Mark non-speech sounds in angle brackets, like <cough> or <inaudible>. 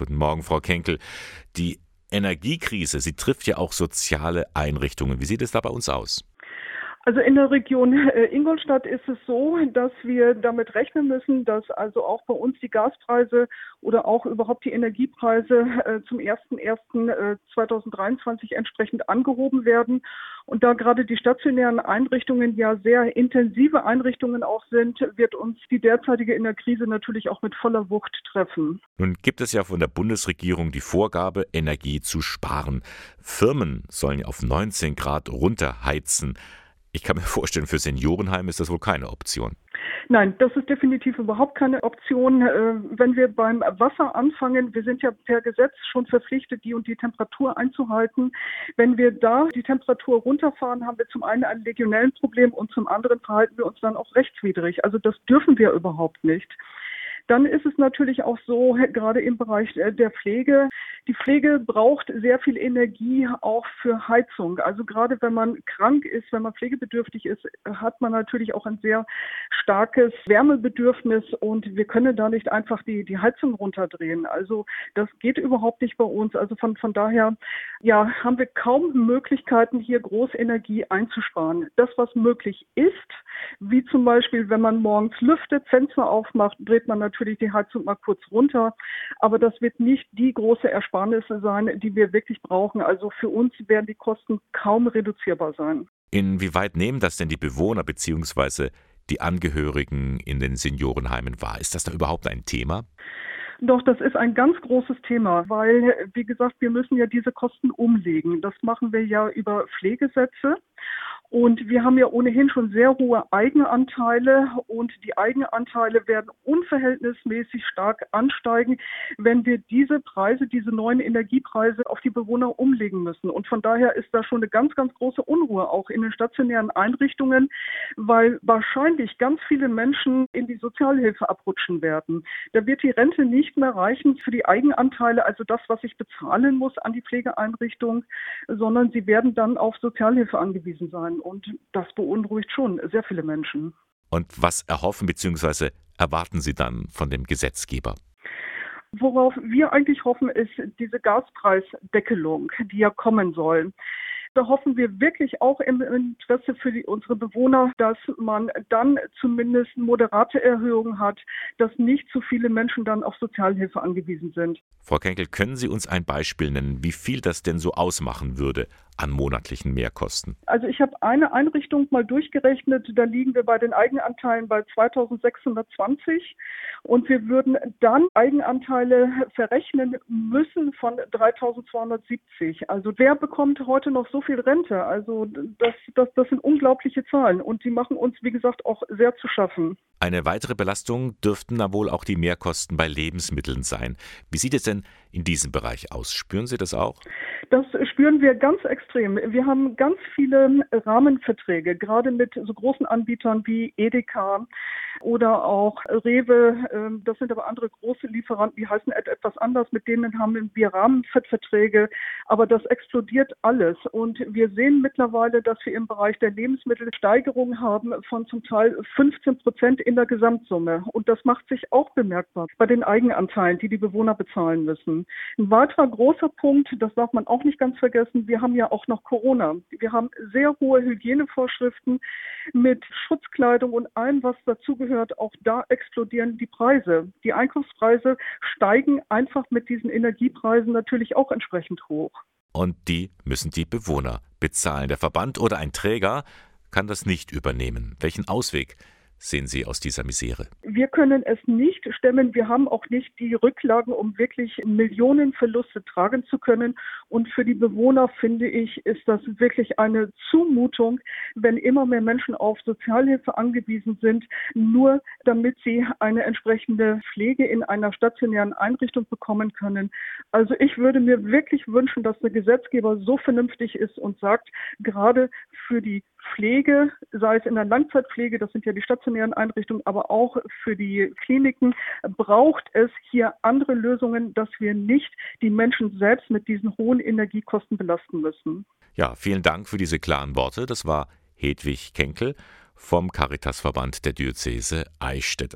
Guten Morgen, Frau Kenkel. Die Energiekrise, sie trifft ja auch soziale Einrichtungen. Wie sieht es da bei uns aus? Also in der Region äh, Ingolstadt ist es so, dass wir damit rechnen müssen, dass also auch bei uns die Gaspreise oder auch überhaupt die Energiepreise äh, zum 01.01.2023 entsprechend angehoben werden. Und da gerade die stationären Einrichtungen ja sehr intensive Einrichtungen auch sind, wird uns die derzeitige Energiekrise natürlich auch mit voller Wucht treffen. Nun gibt es ja von der Bundesregierung die Vorgabe, Energie zu sparen. Firmen sollen auf 19 Grad runterheizen. Ich kann mir <laughs> vorstellen, für Seniorenheim ist das wohl keine Option. Nein, das ist definitiv überhaupt keine Option. Äh, wenn wir beim Wasser anfangen, wir sind ja per Gesetz schon verpflichtet, die und die Temperatur einzuhalten. Wenn wir da die Temperatur runterfahren, haben wir zum einen ein legionellen Problem und zum anderen verhalten wir uns dann auch rechtswidrig. Also das dürfen wir überhaupt nicht. Dann ist es natürlich auch so, <laughs> gerade im Bereich der Pflege, die Pflege braucht sehr viel Energie auch für Heizung. Also gerade wenn man krank ist, wenn man pflegebedürftig ist, hat man natürlich auch ein sehr starkes Wärmebedürfnis und wir können da nicht einfach die, die Heizung runterdrehen. Also das geht überhaupt nicht bei uns. Also von, von daher, ja, haben wir kaum Möglichkeiten, hier Großenergie einzusparen. Das, was möglich ist, wie zum Beispiel, wenn man morgens lüftet, Fenster aufmacht, dreht man natürlich die Heizung mal kurz runter. Aber das wird nicht die große Ersparnisse sein, die wir wirklich brauchen. Also für uns werden die Kosten kaum reduzierbar sein. Inwieweit nehmen das denn die Bewohner bzw. die Angehörigen in den Seniorenheimen wahr? Ist das da überhaupt ein Thema? Doch, das ist ein ganz großes Thema, weil, wie gesagt, wir müssen ja diese Kosten umlegen. Das machen wir ja über Pflegesätze. Und wir haben ja ohnehin schon sehr hohe Eigenanteile und die Eigenanteile werden unverhältnismäßig stark ansteigen, wenn wir diese Preise, diese neuen Energiepreise auf die Bewohner umlegen müssen. Und von daher ist da schon eine ganz, ganz große Unruhe auch in den stationären Einrichtungen, weil wahrscheinlich ganz viele Menschen in die Sozialhilfe abrutschen werden. Da wird die Rente nicht mehr reichen für die Eigenanteile, also das, was ich bezahlen muss an die Pflegeeinrichtung, sondern sie werden dann auf Sozialhilfe angewiesen sein. Und das beunruhigt schon sehr viele Menschen. Und was erhoffen bzw. erwarten Sie dann von dem Gesetzgeber? Worauf wir eigentlich hoffen, ist diese Gaspreisdeckelung, die ja kommen soll. Da hoffen wir wirklich auch im Interesse für die, unsere Bewohner, dass man dann zumindest moderate Erhöhungen hat, dass nicht zu viele Menschen dann auf Sozialhilfe angewiesen sind. Frau Kenkel, können Sie uns ein Beispiel nennen, wie viel das denn so ausmachen würde an monatlichen Mehrkosten? Also ich habe eine Einrichtung mal durchgerechnet, da liegen wir bei den Eigenanteilen bei 2620 und wir würden dann Eigenanteile verrechnen müssen von 3270. Also wer bekommt heute noch so viel Rente? Also das, das, das sind unglaubliche Zahlen und die machen uns, wie gesagt, auch sehr zu schaffen. Eine weitere Belastung dürften da wohl auch die Mehrkosten bei Lebensmitteln sein. Wie sieht es denn in diesem Bereich aus? Spüren Sie das auch? Das spüren wir ganz extrem. Wir haben ganz viele Rahmenverträge, gerade mit so großen Anbietern wie Edeka oder auch Rewe. Ähm, das sind aber andere große Lieferanten, die heißen etwas anders. Mit denen haben wir Rahmenverträge. Aber das explodiert alles. Und wir sehen mittlerweile, dass wir im Bereich der Lebensmittel Steigerungen haben von zum Teil 15 Prozent in der Gesamtsumme. Und das macht sich auch bemerkbar bei den Eigenanteilen, die die Bewohner bezahlen müssen. Ein weiterer großer Punkt, das darf man auch nicht ganz vergessen, wir haben ja auch noch Corona. Wir haben sehr hohe Hygienevorschriften mit Schutzkleidung und allem, was dazugehört. Auch da explodieren die Preise. Die Einkaufspreise steigen einfach mit diesen Energiepreisen natürlich auch entsprechend hoch. Und die müssen die Bewohner bezahlen. Der Verband oder ein Träger kann das nicht übernehmen. Welchen Ausweg sehen Sie aus dieser Misere? Wir können es nicht stemmen. Wir haben auch nicht die Rücklagen, um wirklich Millionenverluste tragen zu können. Und für die Bewohner, finde ich, ist das wirklich eine Zumutung, wenn immer mehr Menschen auf Sozialhilfe angewiesen sind, nur damit sie eine entsprechende Pflege in einer stationären Einrichtung bekommen können. Also ich würde mir wirklich wünschen, dass der Gesetzgeber so vernünftig ist und sagt, gerade für die Pflege, sei es in der Langzeitpflege, das sind ja die stationären Einrichtungen, aber auch für die Kliniken, braucht es hier andere Lösungen, dass wir nicht die Menschen selbst mit diesen hohen Energiekosten belasten müssen. Ja, vielen Dank für diese klaren Worte. Das war Hedwig Kenkel vom Caritasverband der Diözese Eichstätt.